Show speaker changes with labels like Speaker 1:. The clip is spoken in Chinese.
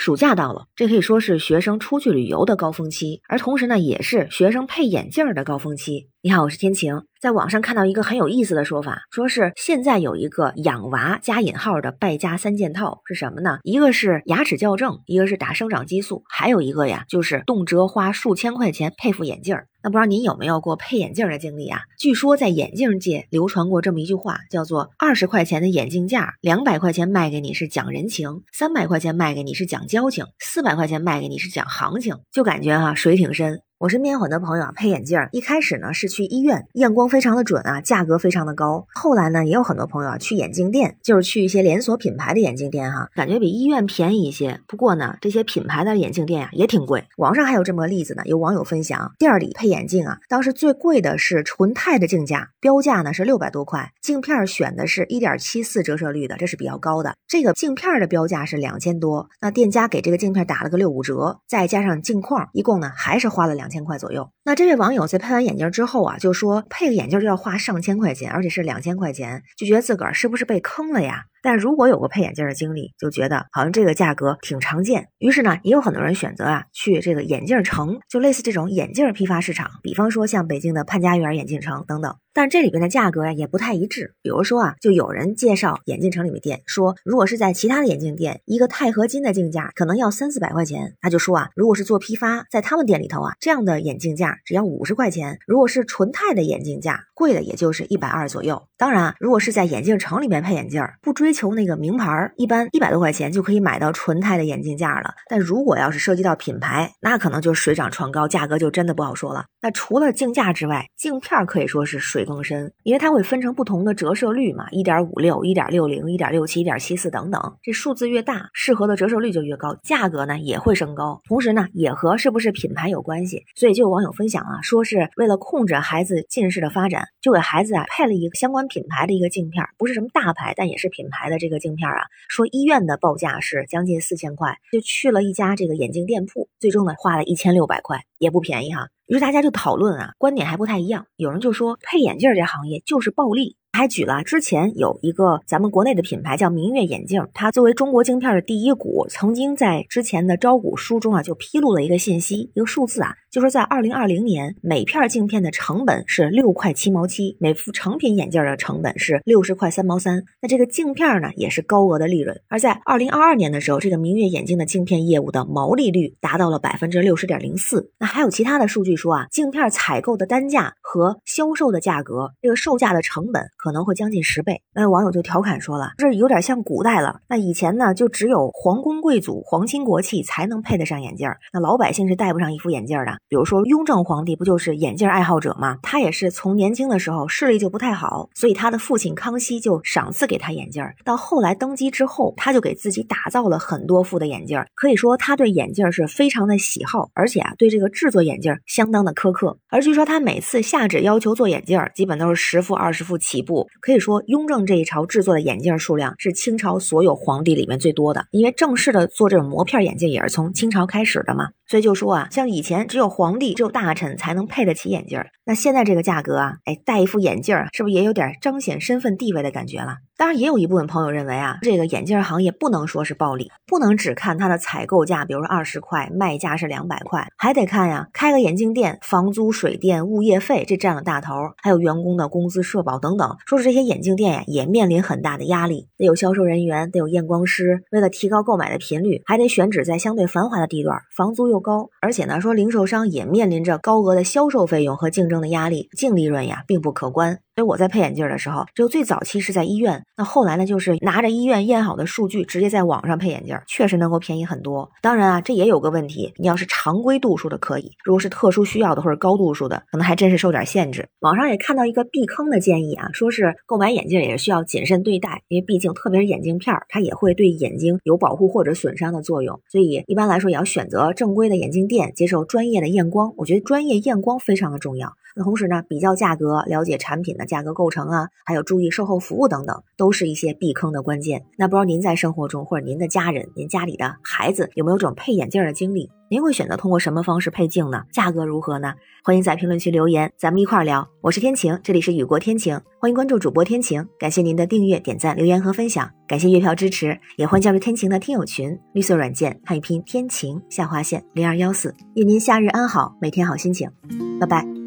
Speaker 1: 暑假到了，这可以说是学生出去旅游的高峰期，而同时呢，也是学生配眼镜的高峰期。你好，我是天晴。在网上看到一个很有意思的说法，说是现在有一个养娃加引号的败家三件套是什么呢？一个是牙齿矫正，一个是打生长激素，还有一个呀，就是动辄花数千块钱配副眼镜。那不知道您有没有过配眼镜的经历啊？据说在眼镜界流传过这么一句话，叫做“二十块钱的眼镜架，两百块钱卖给你是讲人情，三百块钱卖给你是讲交情，四百块钱卖给你是讲行情”，就感觉哈水挺深。我身边很多朋友啊，配眼镜一开始呢是去医院，验光非常的准啊，价格非常的高。后来呢，也有很多朋友啊去眼镜店，就是去一些连锁品牌的眼镜店哈，感觉比医院便宜一些。不过呢，这些品牌的眼镜店呀也挺贵。网上还有这么个例子呢，有网友分享，店里配眼镜啊，当时最贵的是纯钛的镜架，标价呢是六百多块，镜片选的是一点七四折射率的，这是比较高的。这个镜片的标价是两千多，那店家给这个镜片打了个六五折，再加上镜框，一共呢还是花了两。千块左右。那这位网友在配完眼镜之后啊，就说配个眼镜就要花上千块钱，而且是两千块钱，就觉得自个儿是不是被坑了呀？但如果有过配眼镜的经历，就觉得好像这个价格挺常见。于是呢，也有很多人选择啊去这个眼镜城，就类似这种眼镜批发市场，比方说像北京的潘家园眼镜城等等。但这里边的价格呀也不太一致。比如说啊，就有人介绍眼镜城里面店说，如果是在其他的眼镜店，一个钛合金的镜架可能要三四百块钱。他就说啊，如果是做批发，在他们店里头啊，这样的眼镜架只要五十块钱。如果是纯钛的眼镜架，贵的也就是一百二左右。当然，如果是在眼镜城里面配眼镜，不追求那个名牌，一般一百多块钱就可以买到纯钛的眼镜架了。但如果要是涉及到品牌，那可能就水涨船高，价格就真的不好说了。那除了镜架之外，镜片可以说是水。水更深，因为它会分成不同的折射率嘛，一点五六、一点六零、一点六七、一点七四等等。这数字越大，适合的折射率就越高，价格呢也会升高。同时呢，也和是不是品牌有关系。所以就有网友分享啊，说是为了控制孩子近视的发展，就给孩子啊配了一个相关品牌的一个镜片儿，不是什么大牌，但也是品牌的这个镜片儿啊。说医院的报价是将近四千块，就去了一家这个眼镜店铺，最终呢花了一千六百块，也不便宜哈。于是大家就讨论啊，观点还不太一样。有人就说配眼镜这行业就是暴利。还举了之前有一个咱们国内的品牌叫明月眼镜，它作为中国镜片的第一股，曾经在之前的招股书中啊就披露了一个信息，一个数字啊，就说在二零二零年每片镜片的成本是六块七毛七，每副成品眼镜的成本是六十块三毛三。那这个镜片呢也是高额的利润。而在二零二二年的时候，这个明月眼镜的镜片业务的毛利率达到了百分之六十点零四。那还有其他的数据说啊，镜片采购的单价和销售的价格，这个售价的成本。可能会将近十倍，那网友就调侃说了，这有点像古代了。那以前呢，就只有皇宫贵族、皇亲国戚才能配得上眼镜，那老百姓是戴不上一副眼镜的。比如说雍正皇帝不就是眼镜爱好者吗？他也是从年轻的时候视力就不太好，所以他的父亲康熙就赏赐给他眼镜。到后来登基之后，他就给自己打造了很多副的眼镜。可以说他对眼镜是非常的喜好，而且啊，对这个制作眼镜相当的苛刻。而据说他每次下旨要求做眼镜儿，基本都是十副、二十副起步。可以说，雍正这一朝制作的眼镜数量是清朝所有皇帝里面最多的，因为正式的做这种磨片眼镜也是从清朝开始的嘛。所以就说啊，像以前只有皇帝、只有大臣才能配得起眼镜，那现在这个价格啊，哎，戴一副眼镜是不是也有点彰显身份地位的感觉了？当然，也有一部分朋友认为啊，这个眼镜行业不能说是暴利，不能只看它的采购价，比如说二十块，卖价是两百块，还得看呀，开个眼镜店，房租、水电、物业费这占了大头，还有员工的工资、社保等等。说是这些眼镜店呀，也面临很大的压力，得有销售人员，得有验光师，为了提高购买的频率，还得选址在相对繁华的地段，房租又高。而且呢，说零售商也面临着高额的销售费用和竞争的压力，净利润呀并不可观。所以我在配眼镜的时候，只有最早期是在医院，那后来呢，就是拿着医院验好的数据，直接在网上配眼镜，确实能够便宜很多。当然啊，这也有个问题，你要是常规度数的可以，如果是特殊需要的或者高度数的，可能还真是受点限制。网上也看到一个避坑的建议啊，说是购买眼镜也是需要谨慎对待，因为毕竟特别是眼镜片儿，它也会对眼睛有保护或者损伤的作用，所以一般来说也要选择正规的眼镜店，接受专业的验光。我觉得专业验光非常的重要。那同时呢，比较价格、了解产品的价格构成啊，还有注意售后服务等等，都是一些避坑的关键。那不知道您在生活中或者您的家人、您家里的孩子有没有这种配眼镜的经历？您会选择通过什么方式配镜呢？价格如何呢？欢迎在评论区留言，咱们一块儿聊。我是天晴，这里是雨过天晴，欢迎关注主播天晴。感谢您的订阅、点赞、留言和分享，感谢月票支持，也欢迎加入天晴的听友群，绿色软件汉语拼天晴下划线零二幺四，愿您夏日安好，每天好心情，拜拜。